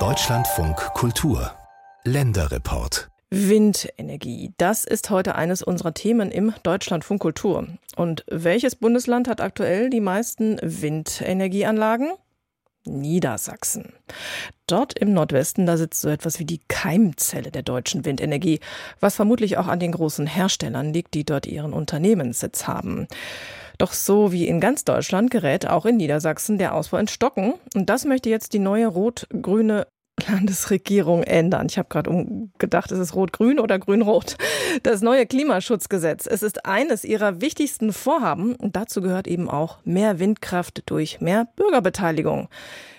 Deutschlandfunk Kultur Länderreport Windenergie, das ist heute eines unserer Themen im Deutschlandfunk Kultur. Und welches Bundesland hat aktuell die meisten Windenergieanlagen? Niedersachsen. Dort im Nordwesten, da sitzt so etwas wie die Keimzelle der deutschen Windenergie, was vermutlich auch an den großen Herstellern liegt, die dort ihren Unternehmenssitz haben. Doch so wie in ganz Deutschland gerät auch in Niedersachsen der Ausbau in Stocken. Und das möchte jetzt die neue rot-grüne Landesregierung ändern. Ich habe gerade gedacht, ist es rot-grün oder grün-rot? Das neue Klimaschutzgesetz. Es ist eines ihrer wichtigsten Vorhaben. Und dazu gehört eben auch mehr Windkraft durch mehr Bürgerbeteiligung.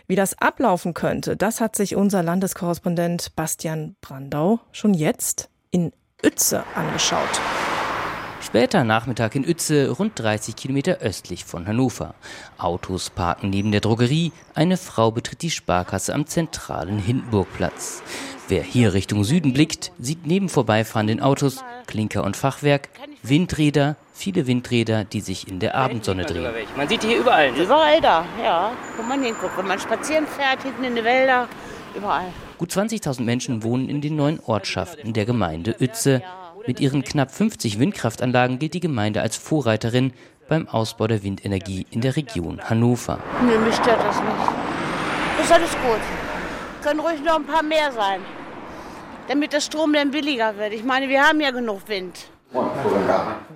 Wie das ablaufen könnte, das hat sich unser Landeskorrespondent Bastian Brandau schon jetzt in Uetze angeschaut. Später Nachmittag in Uetze, rund 30 Kilometer östlich von Hannover. Autos parken neben der Drogerie. Eine Frau betritt die Sparkasse am zentralen Hindenburgplatz. Wer hier Richtung Süden blickt, sieht neben vorbeifahrenden Autos Klinker und Fachwerk, Windräder, viele Windräder, die sich in der Abendsonne drehen. Man sieht die hier überall. Ne? Überall da, ja. Wo man hinguckt. Wenn man spazieren fährt, hinten in die Wälder, überall. Gut 20.000 Menschen wohnen in den neuen Ortschaften der Gemeinde Uetze. Mit ihren knapp 50 Windkraftanlagen gilt die Gemeinde als Vorreiterin beim Ausbau der Windenergie in der Region Hannover. Nee, mich stört das nicht. Ist alles gut. Können ruhig noch ein paar mehr sein, damit der Strom dann billiger wird. Ich meine, wir haben ja genug Wind.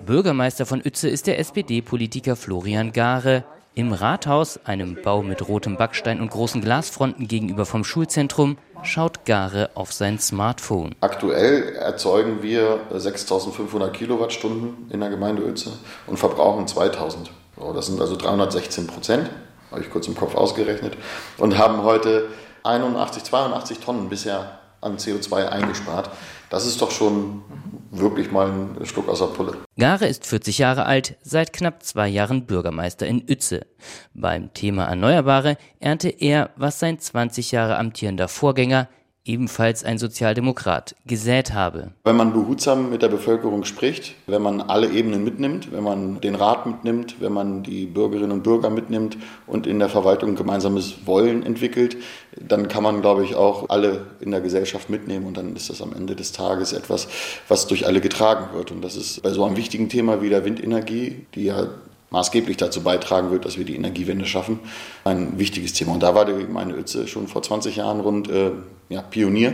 Bürgermeister von Uetze ist der SPD-Politiker Florian Gare. Im Rathaus, einem Bau mit rotem Backstein und großen Glasfronten gegenüber vom Schulzentrum, schaut Gare auf sein Smartphone. Aktuell erzeugen wir 6500 Kilowattstunden in der Gemeinde Uelze und verbrauchen 2000. das sind also 316 Prozent, habe ich kurz im Kopf ausgerechnet, und haben heute 81, 82 Tonnen bisher an CO2 eingespart. Das ist doch schon wirklich mal ein Schluck aus der Pulle. Gare ist 40 Jahre alt, seit knapp zwei Jahren Bürgermeister in Uetze. Beim Thema Erneuerbare ernte er, was sein 20 Jahre amtierender Vorgänger ebenfalls ein Sozialdemokrat, gesät habe. Wenn man behutsam mit der Bevölkerung spricht, wenn man alle Ebenen mitnimmt, wenn man den Rat mitnimmt, wenn man die Bürgerinnen und Bürger mitnimmt und in der Verwaltung gemeinsames Wollen entwickelt, dann kann man, glaube ich, auch alle in der Gesellschaft mitnehmen und dann ist das am Ende des Tages etwas, was durch alle getragen wird. Und das ist bei so einem wichtigen Thema wie der Windenergie, die ja maßgeblich dazu beitragen wird, dass wir die Energiewende schaffen. Ein wichtiges Thema. Und da war die Gemeinde Uetze schon vor 20 Jahren rund äh, ja, Pionier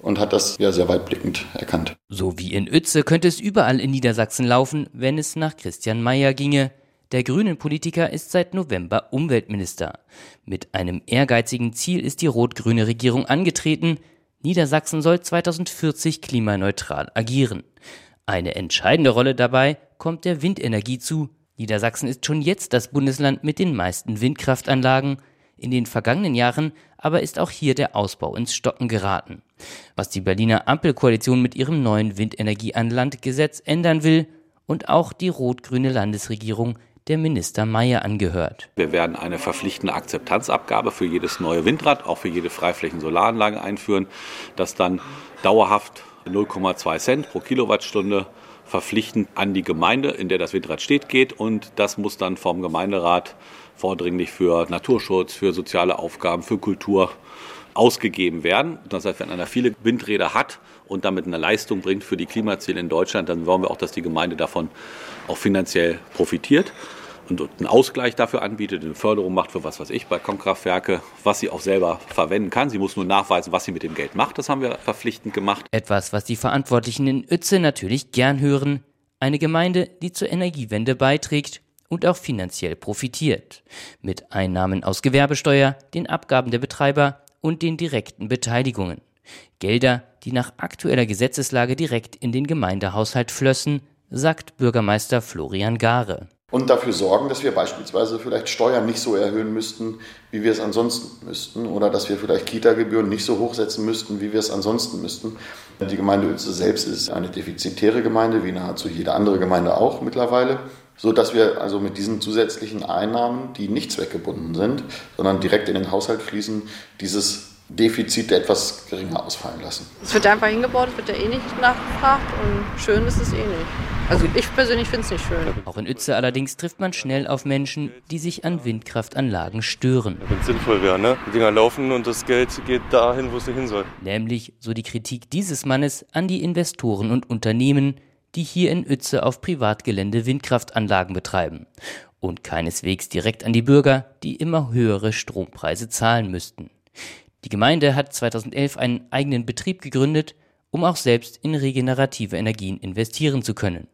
und hat das ja sehr weitblickend erkannt. So wie in Uetze könnte es überall in Niedersachsen laufen, wenn es nach Christian Mayer ginge. Der grünen Politiker ist seit November Umweltminister. Mit einem ehrgeizigen Ziel ist die rot-grüne Regierung angetreten. Niedersachsen soll 2040 klimaneutral agieren. Eine entscheidende Rolle dabei kommt der Windenergie zu, Niedersachsen ist schon jetzt das Bundesland mit den meisten Windkraftanlagen. In den vergangenen Jahren aber ist auch hier der Ausbau ins Stocken geraten. Was die Berliner Ampelkoalition mit ihrem neuen Windenergie an Land Gesetz ändern will und auch die rot-grüne Landesregierung der Minister Mayer angehört. Wir werden eine verpflichtende Akzeptanzabgabe für jedes neue Windrad, auch für jede Freiflächen-Solaranlage einführen, das dann dauerhaft 0,2 Cent pro Kilowattstunde verpflichtend an die Gemeinde, in der das Windrad steht, geht. Und das muss dann vom Gemeinderat vordringlich für Naturschutz, für soziale Aufgaben, für Kultur ausgegeben werden. Das heißt, wenn einer viele Windräder hat und damit eine Leistung bringt für die Klimaziele in Deutschland, dann wollen wir auch, dass die Gemeinde davon auch finanziell profitiert und einen Ausgleich dafür anbietet, eine Förderung macht für was weiß ich, Balkonkraftwerke, was sie auch selber verwenden kann. Sie muss nur nachweisen, was sie mit dem Geld macht. Das haben wir verpflichtend gemacht. Etwas, was die Verantwortlichen in Uetze natürlich gern hören. Eine Gemeinde, die zur Energiewende beiträgt und auch finanziell profitiert. Mit Einnahmen aus Gewerbesteuer, den Abgaben der Betreiber und den direkten Beteiligungen. Gelder, die nach aktueller Gesetzeslage direkt in den Gemeindehaushalt flössen, sagt Bürgermeister Florian Gare und dafür sorgen, dass wir beispielsweise vielleicht Steuern nicht so erhöhen müssten, wie wir es ansonsten müssten, oder dass wir vielleicht Kita-Gebühren nicht so hochsetzen müssten, wie wir es ansonsten müssten. Die Gemeinde Uelze selbst ist eine defizitäre Gemeinde, wie nahezu jede andere Gemeinde auch mittlerweile, so dass wir also mit diesen zusätzlichen Einnahmen, die nicht zweckgebunden sind, sondern direkt in den Haushalt fließen, dieses Defizit etwas geringer ausfallen lassen. Es wird einfach hingebaut, es wird ja eh nicht nachgefragt und schön ist es eh nicht. Also ich persönlich finde es nicht schön. Auch in Uetze allerdings trifft man schnell auf Menschen, die sich an Windkraftanlagen stören. Wenn es sinnvoll wäre, ne? Die Dinger laufen und das Geld geht dahin, wo es hin soll. Nämlich, so die Kritik dieses Mannes, an die Investoren und Unternehmen, die hier in Uetze auf Privatgelände Windkraftanlagen betreiben. Und keineswegs direkt an die Bürger, die immer höhere Strompreise zahlen müssten. Die Gemeinde hat 2011 einen eigenen Betrieb gegründet, um auch selbst in regenerative Energien investieren zu können.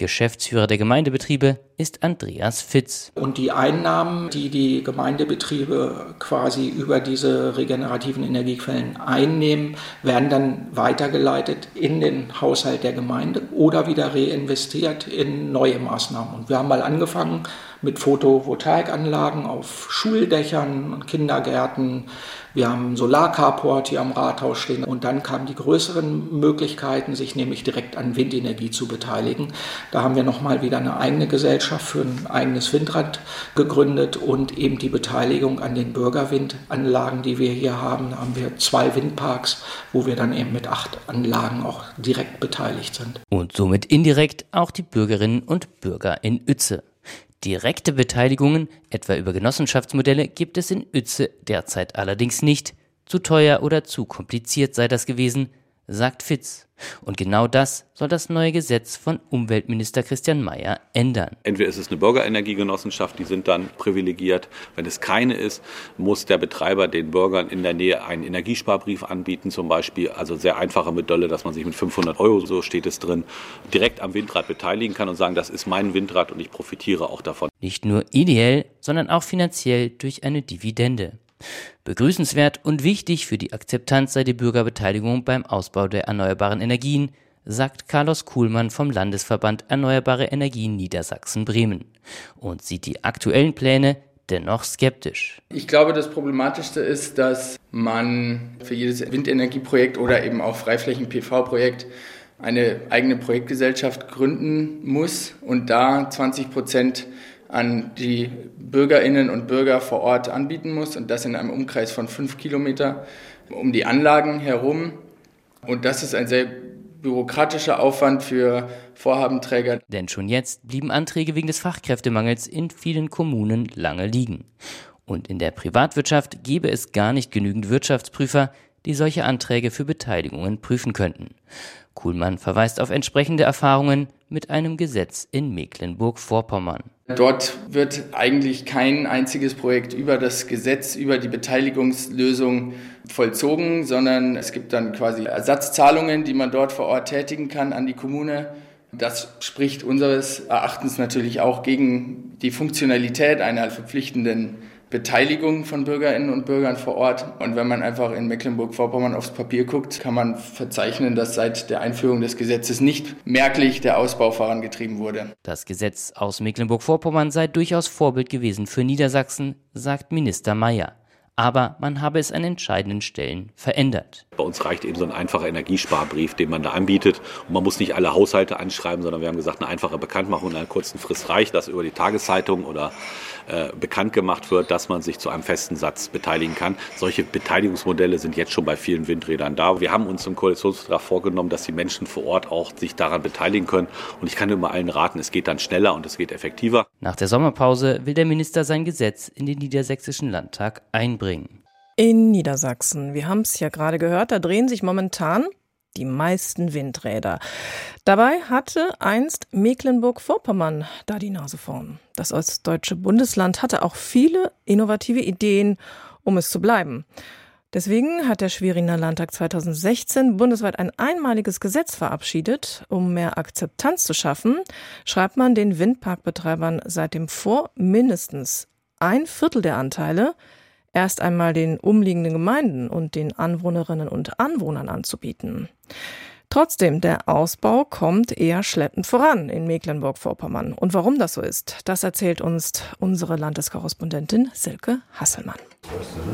Geschäftsführer der Gemeindebetriebe ist Andreas Fitz. Und die Einnahmen, die die Gemeindebetriebe quasi über diese regenerativen Energiequellen einnehmen, werden dann weitergeleitet in den Haushalt der Gemeinde oder wieder reinvestiert in neue Maßnahmen. Und wir haben mal angefangen mit Photovoltaikanlagen auf Schuldächern und Kindergärten. Wir haben einen Solarcarport hier am Rathaus stehen. Und dann kamen die größeren Möglichkeiten, sich nämlich direkt an Windenergie zu beteiligen. Da haben wir nochmal wieder eine eigene Gesellschaft für ein eigenes Windrad gegründet und eben die Beteiligung an den Bürgerwindanlagen, die wir hier haben. Da haben wir zwei Windparks, wo wir dann eben mit acht Anlagen auch direkt beteiligt sind. Und somit indirekt auch die Bürgerinnen und Bürger in Uetze. Direkte Beteiligungen, etwa über Genossenschaftsmodelle, gibt es in Uetze derzeit allerdings nicht. Zu teuer oder zu kompliziert sei das gewesen, sagt Fitz. Und genau das soll das neue Gesetz von Umweltminister Christian Mayer ändern. Entweder ist es eine Bürgerenergiegenossenschaft, die sind dann privilegiert. Wenn es keine ist, muss der Betreiber den Bürgern in der Nähe einen Energiesparbrief anbieten, zum Beispiel. Also sehr einfache Modelle, dass man sich mit 500 Euro, so steht es drin, direkt am Windrad beteiligen kann und sagen, das ist mein Windrad und ich profitiere auch davon. Nicht nur ideell, sondern auch finanziell durch eine Dividende. Begrüßenswert und wichtig für die Akzeptanz sei die Bürgerbeteiligung beim Ausbau der erneuerbaren Energien, sagt Carlos Kuhlmann vom Landesverband Erneuerbare Energien Niedersachsen-Bremen und sieht die aktuellen Pläne dennoch skeptisch. Ich glaube, das Problematischste ist, dass man für jedes Windenergieprojekt oder eben auch Freiflächen-PV-Projekt eine eigene Projektgesellschaft gründen muss und da 20 Prozent an die Bürgerinnen und Bürger vor Ort anbieten muss und das in einem Umkreis von fünf Kilometer um die Anlagen herum. Und das ist ein sehr bürokratischer Aufwand für Vorhabenträger. Denn schon jetzt blieben Anträge wegen des Fachkräftemangels in vielen Kommunen lange liegen. Und in der Privatwirtschaft gäbe es gar nicht genügend Wirtschaftsprüfer, die solche Anträge für Beteiligungen prüfen könnten. Kuhlmann verweist auf entsprechende Erfahrungen mit einem Gesetz in Mecklenburg-Vorpommern. Dort wird eigentlich kein einziges Projekt über das Gesetz, über die Beteiligungslösung vollzogen, sondern es gibt dann quasi Ersatzzahlungen, die man dort vor Ort tätigen kann an die Kommune. Das spricht unseres Erachtens natürlich auch gegen die Funktionalität einer verpflichtenden Beteiligung von Bürgerinnen und Bürgern vor Ort. Und wenn man einfach in Mecklenburg-Vorpommern aufs Papier guckt, kann man verzeichnen, dass seit der Einführung des Gesetzes nicht merklich der Ausbau vorangetrieben wurde. Das Gesetz aus Mecklenburg-Vorpommern sei durchaus Vorbild gewesen für Niedersachsen, sagt Minister Mayer aber man habe es an entscheidenden Stellen verändert. Bei uns reicht eben so ein einfacher Energiesparbrief, den man da anbietet. Und man muss nicht alle Haushalte anschreiben, sondern wir haben gesagt, eine einfache Bekanntmachung in einer kurzen Frist reicht, dass über die Tageszeitung oder äh, bekannt gemacht wird, dass man sich zu einem festen Satz beteiligen kann. Solche Beteiligungsmodelle sind jetzt schon bei vielen Windrädern da. Wir haben uns im Koalitionsvertrag vorgenommen, dass die Menschen vor Ort auch sich daran beteiligen können. Und ich kann immer allen raten, es geht dann schneller und es geht effektiver. Nach der Sommerpause will der Minister sein Gesetz in den Niedersächsischen Landtag einbringen. In Niedersachsen, wir haben es ja gerade gehört, da drehen sich momentan die meisten Windräder. Dabei hatte einst Mecklenburg-Vorpommern da die Nase vorn. Das ostdeutsche Bundesland hatte auch viele innovative Ideen, um es zu bleiben. Deswegen hat der Schweriner Landtag 2016 bundesweit ein einmaliges Gesetz verabschiedet. Um mehr Akzeptanz zu schaffen, schreibt man den Windparkbetreibern seitdem vor, mindestens ein Viertel der Anteile erst einmal den umliegenden Gemeinden und den Anwohnerinnen und Anwohnern anzubieten. Trotzdem, der Ausbau kommt eher schleppend voran in Mecklenburg-Vorpommern. Und warum das so ist, das erzählt uns unsere Landeskorrespondentin Silke Hasselmann.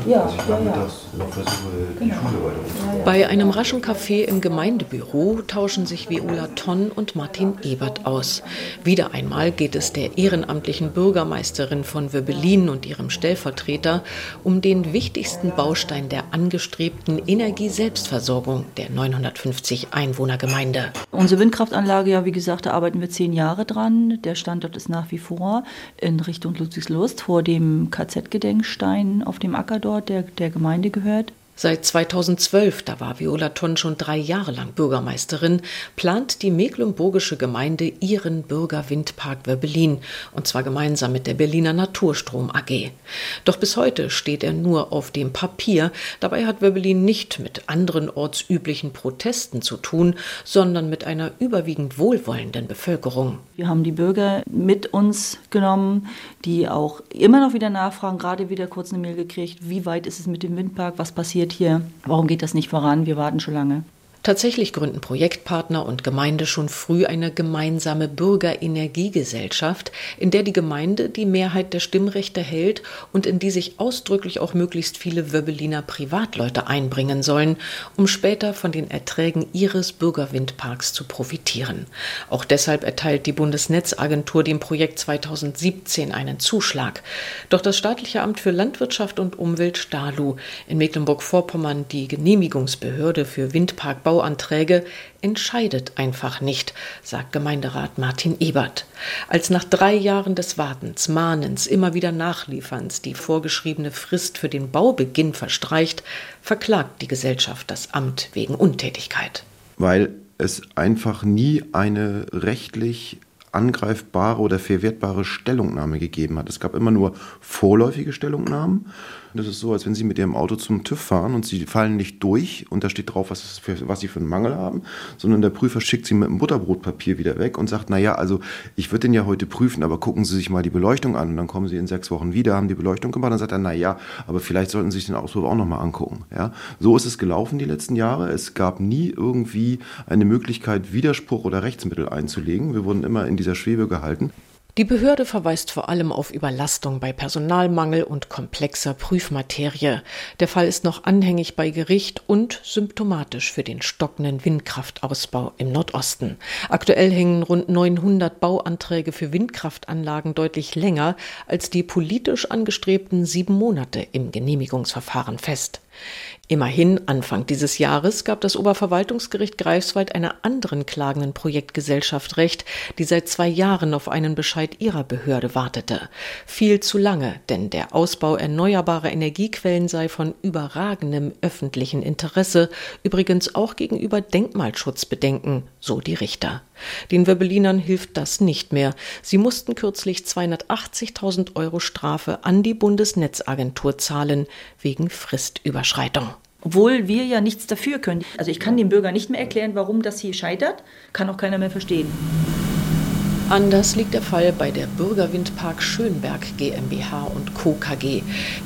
Ja, ich nachmittags ja, ja. genau. Bei einem raschen Café im Gemeindebüro tauschen sich Viola Tonn und Martin Ebert aus. Wieder einmal geht es der ehrenamtlichen Bürgermeisterin von Wöbelin und ihrem Stellvertreter um den wichtigsten Baustein der angestrebten Energieselbstversorgung der 950 Einwohnergemeinde. Unsere Windkraftanlage, ja, wie gesagt, da arbeiten wir zehn Jahre dran. Der Standort ist nach wie vor in Richtung Ludwigslust vor dem KZ-Gedenkstein auf dem Acker dort, der der Gemeinde gehört. Seit 2012, da war Viola Tonn schon drei Jahre lang Bürgermeisterin, plant die mecklenburgische Gemeinde ihren Bürgerwindpark Werbelin, und zwar gemeinsam mit der Berliner Naturstrom AG. Doch bis heute steht er nur auf dem Papier. Dabei hat Werbelin nicht mit anderen ortsüblichen Protesten zu tun, sondern mit einer überwiegend wohlwollenden Bevölkerung. Wir haben die Bürger mit uns genommen, die auch immer noch wieder nachfragen, gerade wieder kurz eine Mail gekriegt, wie weit ist es mit dem Windpark, was passiert passiert hier? Warum geht das nicht voran? Wir warten schon lange. Tatsächlich gründen Projektpartner und Gemeinde schon früh eine gemeinsame Bürgerenergiegesellschaft, in der die Gemeinde die Mehrheit der Stimmrechte hält und in die sich ausdrücklich auch möglichst viele Wöbbeliner Privatleute einbringen sollen, um später von den Erträgen ihres Bürgerwindparks zu profitieren. Auch deshalb erteilt die Bundesnetzagentur dem Projekt 2017 einen Zuschlag. Doch das staatliche Amt für Landwirtschaft und Umwelt Stalu in Mecklenburg-Vorpommern, die Genehmigungsbehörde für Windparkbau Bauanträge entscheidet einfach nicht, sagt Gemeinderat Martin Ebert. Als nach drei Jahren des Wartens, Mahnens, immer wieder Nachlieferns die vorgeschriebene Frist für den Baubeginn verstreicht, verklagt die Gesellschaft das Amt wegen Untätigkeit. Weil es einfach nie eine rechtlich angreifbare oder verwertbare Stellungnahme gegeben hat. Es gab immer nur vorläufige Stellungnahmen das ist so, als wenn Sie mit Ihrem Auto zum TÜV fahren und Sie fallen nicht durch und da steht drauf, was, für, was Sie für einen Mangel haben, sondern der Prüfer schickt Sie mit dem Butterbrotpapier wieder weg und sagt, naja, also ich würde den ja heute prüfen, aber gucken Sie sich mal die Beleuchtung an und dann kommen Sie in sechs Wochen wieder, haben die Beleuchtung gemacht, dann sagt er, naja, aber vielleicht sollten Sie sich den Auspuff auch nochmal angucken. Ja? So ist es gelaufen die letzten Jahre. Es gab nie irgendwie eine Möglichkeit, Widerspruch oder Rechtsmittel einzulegen. Wir wurden immer in dieser Schwebe gehalten. Die Behörde verweist vor allem auf Überlastung bei Personalmangel und komplexer Prüfmaterie. Der Fall ist noch anhängig bei Gericht und symptomatisch für den stockenden Windkraftausbau im Nordosten. Aktuell hängen rund 900 Bauanträge für Windkraftanlagen deutlich länger als die politisch angestrebten sieben Monate im Genehmigungsverfahren fest. Immerhin, Anfang dieses Jahres gab das Oberverwaltungsgericht Greifswald einer anderen klagenden Projektgesellschaft Recht, die seit zwei Jahren auf einen Bescheid ihrer Behörde wartete. Viel zu lange, denn der Ausbau erneuerbarer Energiequellen sei von überragendem öffentlichen Interesse, übrigens auch gegenüber Denkmalschutzbedenken, so die Richter. Den Wöbelinern hilft das nicht mehr. Sie mussten kürzlich 280.000 Euro Strafe an die Bundesnetzagentur zahlen wegen Fristüberschreitung. Obwohl wir ja nichts dafür können. Also ich kann dem Bürger nicht mehr erklären, warum das hier scheitert, kann auch keiner mehr verstehen. Anders liegt der Fall bei der Bürgerwindpark Schönberg GmbH und Co. KG.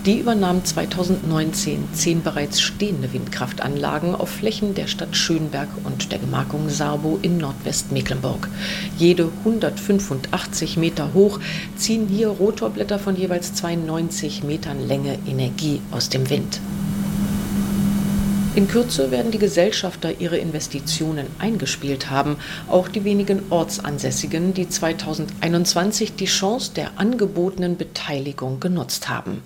Die übernahm 2019 zehn bereits stehende Windkraftanlagen auf Flächen der Stadt Schönberg und der Gemarkung Sarbo in Nordwestmecklenburg. Jede 185 Meter hoch ziehen hier Rotorblätter von jeweils 92 Metern Länge Energie aus dem Wind. In Kürze werden die Gesellschafter ihre Investitionen eingespielt haben, auch die wenigen Ortsansässigen, die 2021 die Chance der angebotenen Beteiligung genutzt haben.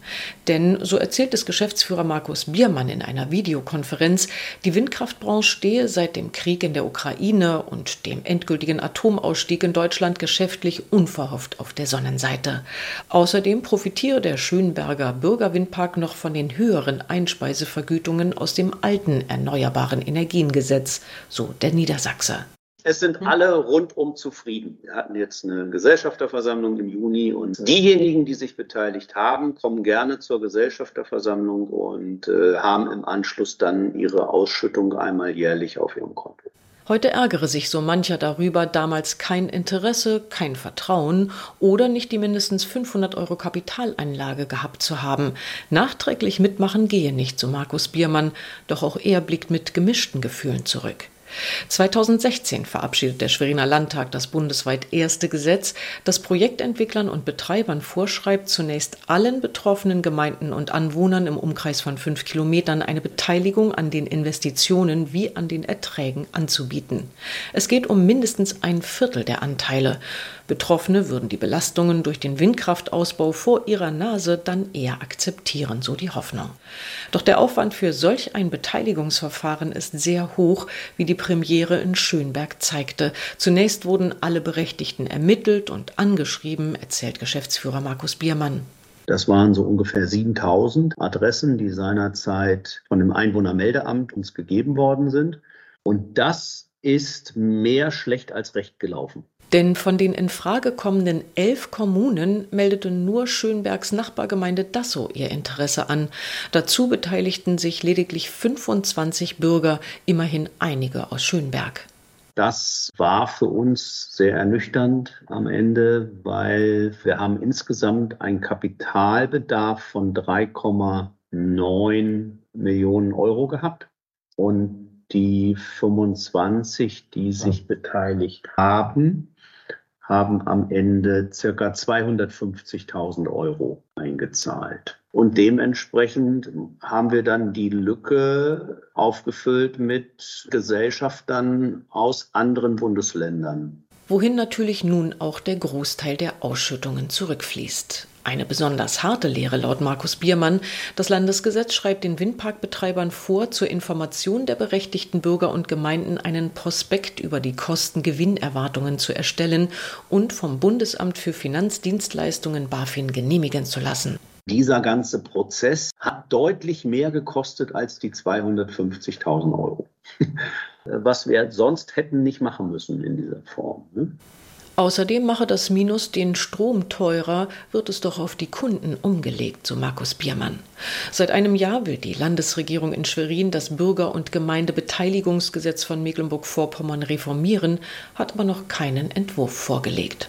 Denn, so erzählt es Geschäftsführer Markus Biermann in einer Videokonferenz, die Windkraftbranche stehe seit dem Krieg in der Ukraine und dem endgültigen Atomausstieg in Deutschland geschäftlich unverhofft auf der Sonnenseite. Außerdem profitiere der Schönberger Bürgerwindpark noch von den höheren Einspeisevergütungen aus dem alten alten Erneuerbaren Energiengesetz, so der Niedersachse. Es sind hm. alle rundum zufrieden. Wir hatten jetzt eine Gesellschafterversammlung im Juni und diejenigen, die sich beteiligt haben, kommen gerne zur Gesellschafterversammlung und äh, haben im Anschluss dann ihre Ausschüttung einmal jährlich auf ihrem Konto. Heute ärgere sich so mancher darüber, damals kein Interesse, kein Vertrauen oder nicht die mindestens 500 Euro Kapitaleinlage gehabt zu haben. Nachträglich mitmachen gehe nicht, so Markus Biermann, doch auch er blickt mit gemischten Gefühlen zurück. 2016 verabschiedet der Schweriner Landtag das bundesweit erste Gesetz, das Projektentwicklern und Betreibern vorschreibt, zunächst allen betroffenen Gemeinden und Anwohnern im Umkreis von fünf Kilometern eine Beteiligung an den Investitionen wie an den Erträgen anzubieten. Es geht um mindestens ein Viertel der Anteile. Betroffene würden die Belastungen durch den Windkraftausbau vor ihrer Nase dann eher akzeptieren, so die Hoffnung. Doch der Aufwand für solch ein Beteiligungsverfahren ist sehr hoch, wie die Premiere in Schönberg zeigte. Zunächst wurden alle Berechtigten ermittelt und angeschrieben, erzählt Geschäftsführer Markus Biermann. Das waren so ungefähr 7000 Adressen, die seinerzeit von dem Einwohnermeldeamt uns gegeben worden sind. Und das ist mehr schlecht als recht gelaufen. Denn von den in Frage kommenden elf Kommunen meldete nur Schönbergs Nachbargemeinde Dassow ihr Interesse an. Dazu beteiligten sich lediglich 25 Bürger, immerhin einige aus Schönberg. Das war für uns sehr ernüchternd am Ende, weil wir haben insgesamt einen Kapitalbedarf von 3,9 Millionen Euro gehabt. Und die 25, die sich beteiligt haben, haben am Ende circa 250.000 Euro eingezahlt. Und dementsprechend haben wir dann die Lücke aufgefüllt mit Gesellschaftern aus anderen Bundesländern. Wohin natürlich nun auch der Großteil der Ausschüttungen zurückfließt. Eine besonders harte Lehre laut Markus Biermann. Das Landesgesetz schreibt den Windparkbetreibern vor, zur Information der berechtigten Bürger und Gemeinden einen Prospekt über die Kosten-Gewinnerwartungen zu erstellen und vom Bundesamt für Finanzdienstleistungen BaFin genehmigen zu lassen. Dieser ganze Prozess hat deutlich mehr gekostet als die 250.000 Euro. Was wir sonst hätten nicht machen müssen in dieser Form. Ne? Außerdem mache das Minus den Strom teurer, wird es doch auf die Kunden umgelegt, so Markus Biermann. Seit einem Jahr will die Landesregierung in Schwerin das Bürger- und Gemeindebeteiligungsgesetz von Mecklenburg-Vorpommern reformieren, hat aber noch keinen Entwurf vorgelegt.